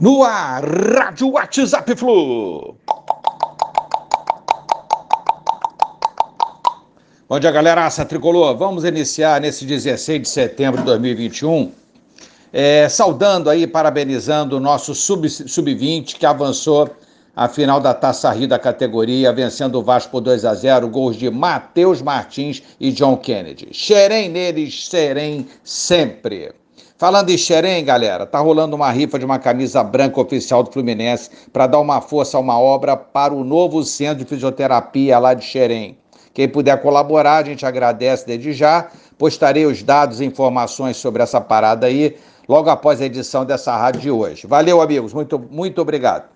No ar, Rádio WhatsApp Flu. Bom dia, galera. Aça Tricolor. Vamos iniciar nesse 16 de setembro de 2021, é, saudando aí, parabenizando o nosso Sub-20 sub que avançou a final da Taça Rio da categoria, vencendo o Vasco por 2 a 0, gols de Matheus Martins e John Kennedy. Xerém neles, serem sempre. Falando em Xerém, galera, tá rolando uma rifa de uma camisa branca oficial do Fluminense para dar uma força a uma obra para o novo centro de fisioterapia lá de Xerém. Quem puder colaborar, a gente agradece desde já. Postarei os dados e informações sobre essa parada aí logo após a edição dessa rádio de hoje. Valeu, amigos. Muito, muito obrigado.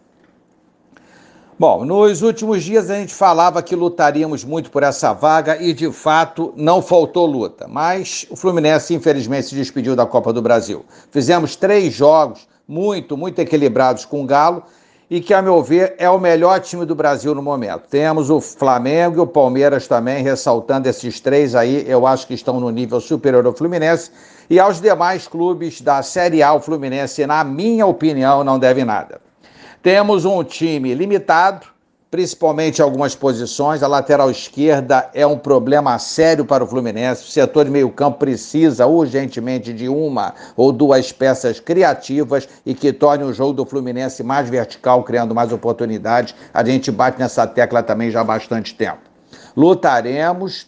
Bom, nos últimos dias a gente falava que lutaríamos muito por essa vaga e de fato não faltou luta. Mas o Fluminense infelizmente se despediu da Copa do Brasil. Fizemos três jogos muito, muito equilibrados com o Galo e que, a meu ver, é o melhor time do Brasil no momento. Temos o Flamengo e o Palmeiras também, ressaltando esses três aí, eu acho que estão no nível superior ao Fluminense. E aos demais clubes da Série A, o Fluminense, na minha opinião, não deve nada. Temos um time limitado, principalmente algumas posições. A lateral esquerda é um problema sério para o Fluminense. O setor de meio-campo precisa urgentemente de uma ou duas peças criativas e que torne o jogo do Fluminense mais vertical, criando mais oportunidades. A gente bate nessa tecla também já há bastante tempo. Lutaremos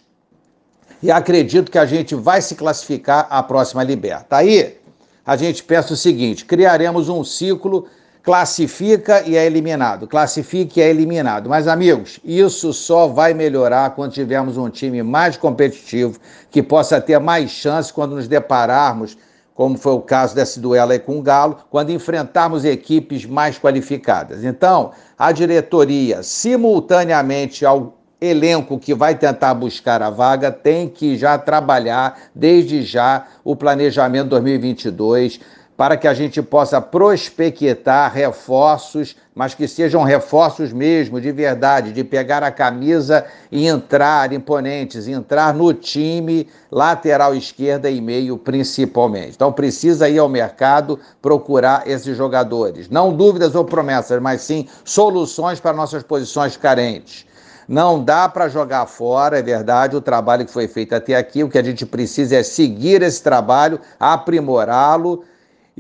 e acredito que a gente vai se classificar à próxima liberta. Aí a gente pensa o seguinte: criaremos um ciclo classifica e é eliminado, classifica e é eliminado. Mas, amigos, isso só vai melhorar quando tivermos um time mais competitivo, que possa ter mais chance quando nos depararmos, como foi o caso desse duelo aí com o Galo, quando enfrentarmos equipes mais qualificadas. Então, a diretoria, simultaneamente ao elenco que vai tentar buscar a vaga tem que já trabalhar desde já o planejamento 2022 para que a gente possa prospectar reforços, mas que sejam reforços mesmo, de verdade, de pegar a camisa e entrar imponentes, entrar no time lateral esquerda e meio principalmente. Então precisa ir ao mercado procurar esses jogadores. Não dúvidas ou promessas, mas sim soluções para nossas posições carentes. Não dá para jogar fora, é verdade, o trabalho que foi feito até aqui. O que a gente precisa é seguir esse trabalho, aprimorá-lo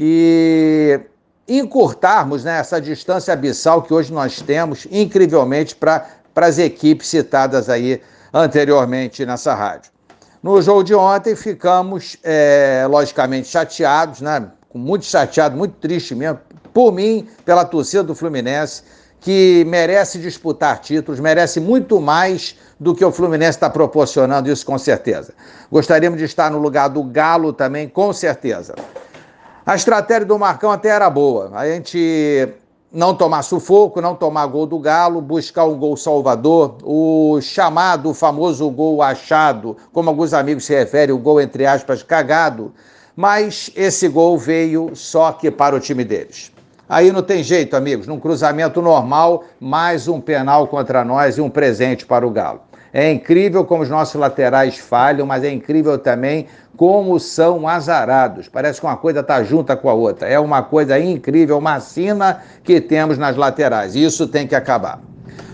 e encurtarmos né, essa distância abissal que hoje nós temos, incrivelmente, para as equipes citadas aí anteriormente nessa rádio. No jogo de ontem ficamos, é, logicamente, chateados, né? Muito chateado, muito triste mesmo, por mim, pela torcida do Fluminense, que merece disputar títulos, merece muito mais do que o Fluminense está proporcionando, isso com certeza. Gostaríamos de estar no lugar do Galo também, com certeza. A estratégia do Marcão até era boa. A gente não tomar sufoco, não tomar gol do Galo, buscar um gol salvador, o chamado, o famoso gol achado, como alguns amigos se referem, o gol entre aspas cagado, mas esse gol veio só que para o time deles. Aí não tem jeito, amigos, num cruzamento normal, mais um penal contra nós e um presente para o Galo. É incrível como os nossos laterais falham, mas é incrível também como são azarados. Parece que uma coisa está junta com a outra. É uma coisa incrível, uma sina que temos nas laterais. Isso tem que acabar.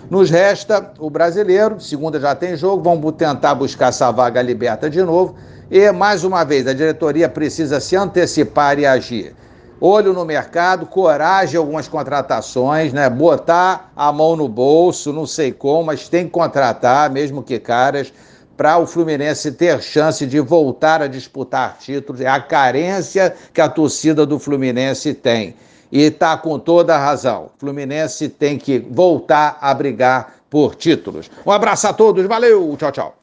Nos resta o brasileiro, segunda já tem jogo, vamos tentar buscar essa vaga liberta de novo. E, mais uma vez, a diretoria precisa se antecipar e agir olho no mercado, coragem algumas contratações, né? Botar a mão no bolso, não sei como, mas tem que contratar, mesmo que caras, para o Fluminense ter chance de voltar a disputar títulos. É a carência que a torcida do Fluminense tem. E está com toda a razão. Fluminense tem que voltar a brigar por títulos. Um abraço a todos, valeu, tchau, tchau.